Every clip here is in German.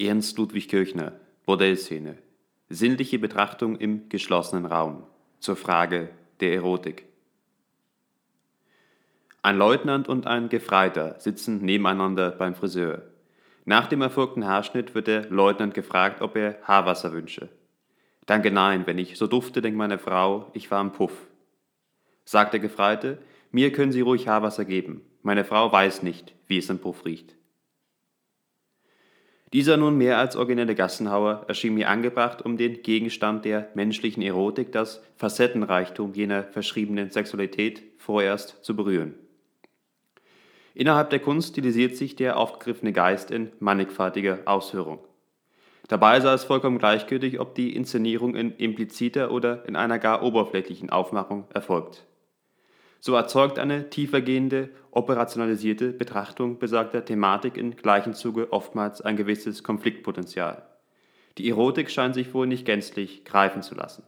Ernst Ludwig Kirchner, Bordellszene. Sinnliche Betrachtung im geschlossenen Raum. Zur Frage der Erotik. Ein Leutnant und ein Gefreiter sitzen nebeneinander beim Friseur. Nach dem erfolgten Haarschnitt wird der Leutnant gefragt, ob er Haarwasser wünsche. Danke, nein, wenn ich so dufte, denkt meine Frau, ich war im Puff. Sagt der Gefreite, mir können Sie ruhig Haarwasser geben. Meine Frau weiß nicht, wie es im Puff riecht. Dieser nun mehr als originelle Gassenhauer erschien mir angebracht, um den Gegenstand der menschlichen Erotik, das Facettenreichtum jener verschriebenen Sexualität, vorerst zu berühren. Innerhalb der Kunst stilisiert sich der aufgegriffene Geist in mannigfaltiger Ausführung. Dabei sei es vollkommen gleichgültig, ob die Inszenierung in impliziter oder in einer gar oberflächlichen Aufmachung erfolgt. So erzeugt eine tiefergehende, operationalisierte Betrachtung besagter Thematik in gleichem Zuge oftmals ein gewisses Konfliktpotenzial. Die Erotik scheint sich wohl nicht gänzlich greifen zu lassen.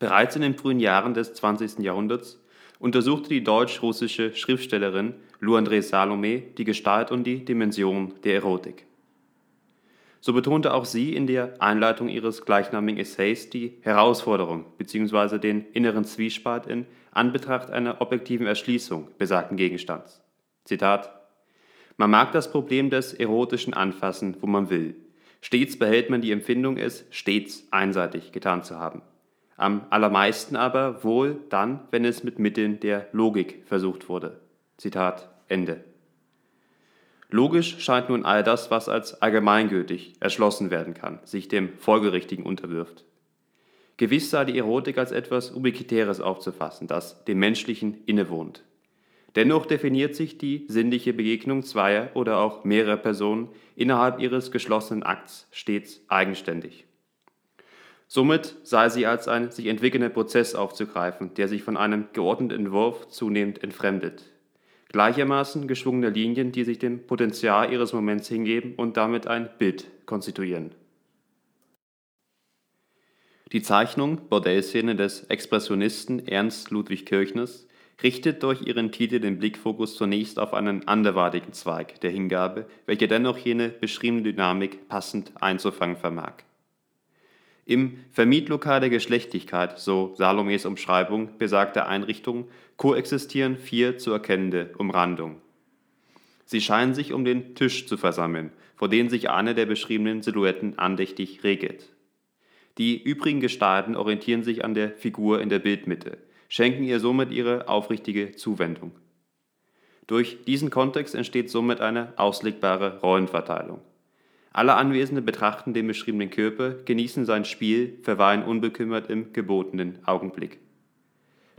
Bereits in den frühen Jahren des 20. Jahrhunderts untersuchte die deutsch-russische Schriftstellerin Lou André Salome die Gestalt und die Dimension der Erotik. So betonte auch sie in der Einleitung ihres gleichnamigen Essays die Herausforderung bzw. den inneren Zwiespalt in Anbetracht einer objektiven Erschließung besagten Gegenstands. Zitat Man mag das Problem des erotischen anfassen, wo man will. Stets behält man die Empfindung, es stets einseitig getan zu haben. Am allermeisten aber wohl dann, wenn es mit Mitteln der Logik versucht wurde. Zitat Ende. Logisch scheint nun all das, was als allgemeingültig erschlossen werden kann, sich dem Folgerichtigen unterwirft. Gewiss sei die Erotik als etwas Ubiquitäres aufzufassen, das dem Menschlichen innewohnt. Dennoch definiert sich die sinnliche Begegnung zweier oder auch mehrerer Personen innerhalb ihres geschlossenen Akts stets eigenständig. Somit sei sie als ein sich entwickelnder Prozess aufzugreifen, der sich von einem geordneten Entwurf zunehmend entfremdet, gleichermaßen geschwungene Linien, die sich dem Potenzial ihres Moments hingeben und damit ein Bild konstituieren. Die Zeichnung Bordellszene des Expressionisten Ernst Ludwig Kirchners richtet durch ihren Titel den Blickfokus zunächst auf einen anderweitigen Zweig der Hingabe, welcher dennoch jene beschriebene Dynamik passend einzufangen vermag. Im Vermietlokal der Geschlechtlichkeit, so Salomes Umschreibung besagter Einrichtung, koexistieren vier zu erkennende Umrandungen. Sie scheinen sich um den Tisch zu versammeln, vor dem sich eine der beschriebenen Silhouetten andächtig regelt. Die übrigen Gestalten orientieren sich an der Figur in der Bildmitte, schenken ihr somit ihre aufrichtige Zuwendung. Durch diesen Kontext entsteht somit eine auslegbare Rollenverteilung. Alle Anwesenden betrachten den beschriebenen Körper, genießen sein Spiel, verweilen unbekümmert im gebotenen Augenblick.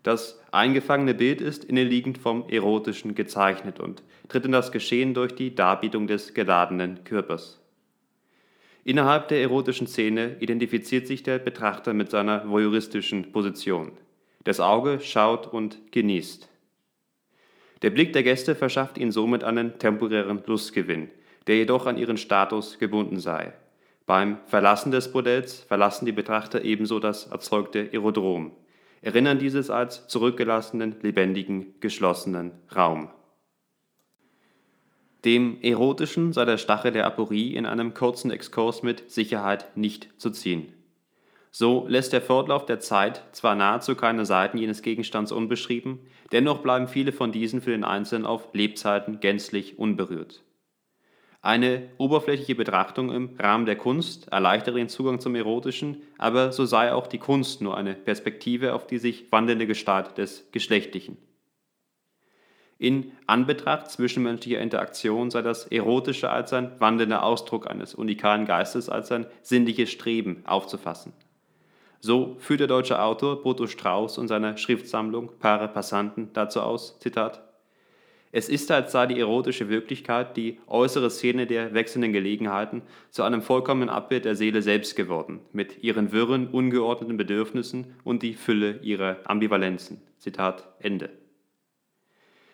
Das eingefangene Bild ist innenliegend vom Erotischen gezeichnet und tritt in das Geschehen durch die Darbietung des geladenen Körpers. Innerhalb der erotischen Szene identifiziert sich der Betrachter mit seiner voyeuristischen Position. Das Auge schaut und genießt. Der Blick der Gäste verschafft ihnen somit einen temporären Lustgewinn, der jedoch an ihren Status gebunden sei. Beim Verlassen des Bordells verlassen die Betrachter ebenso das erzeugte Aerodrom, erinnern dieses als zurückgelassenen, lebendigen, geschlossenen Raum. Dem Erotischen sei der Stachel der Aporie in einem kurzen Exkurs mit Sicherheit nicht zu ziehen. So lässt der Fortlauf der Zeit zwar nahezu keine Seiten jenes Gegenstands unbeschrieben, dennoch bleiben viele von diesen für den Einzelnen auf Lebzeiten gänzlich unberührt. Eine oberflächliche Betrachtung im Rahmen der Kunst erleichtere den Zugang zum Erotischen, aber so sei auch die Kunst nur eine Perspektive auf die sich wandelnde Gestalt des Geschlechtlichen. In Anbetracht zwischenmenschlicher Interaktion sei das Erotische als ein wandelnder Ausdruck eines unikalen Geistes, als ein sinnliches Streben aufzufassen. So führt der deutsche Autor Boto Strauß in seiner Schriftsammlung Pare Passanten dazu aus, Zitat, es ist, als sei die erotische Wirklichkeit, die äußere Szene der wechselnden Gelegenheiten, zu einem vollkommenen Abbild der Seele selbst geworden, mit ihren wirren, ungeordneten Bedürfnissen und die Fülle ihrer Ambivalenzen. Zitat Ende.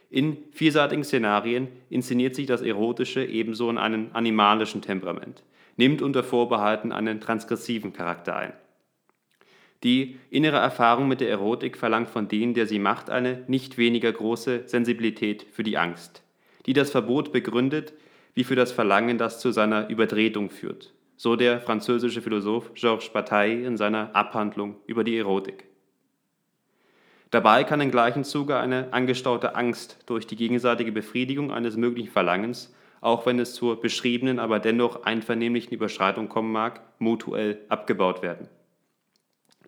In vielseitigen Szenarien inszeniert sich das Erotische ebenso in einem animalischen Temperament, nimmt unter Vorbehalten einen transgressiven Charakter ein. Die innere Erfahrung mit der Erotik verlangt von denen, der sie macht, eine nicht weniger große Sensibilität für die Angst, die das Verbot begründet, wie für das Verlangen, das zu seiner Übertretung führt. So der französische Philosoph Georges Bataille in seiner Abhandlung über die Erotik. Dabei kann im gleichen Zuge eine angestaute Angst durch die gegenseitige Befriedigung eines möglichen Verlangens, auch wenn es zur beschriebenen, aber dennoch einvernehmlichen Überschreitung kommen mag, mutuell abgebaut werden.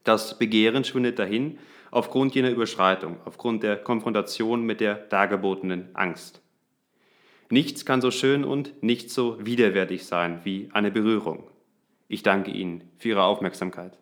Das Begehren schwindet dahin aufgrund jener Überschreitung, aufgrund der Konfrontation mit der dargebotenen Angst. Nichts kann so schön und nicht so widerwärtig sein wie eine Berührung. Ich danke Ihnen für Ihre Aufmerksamkeit.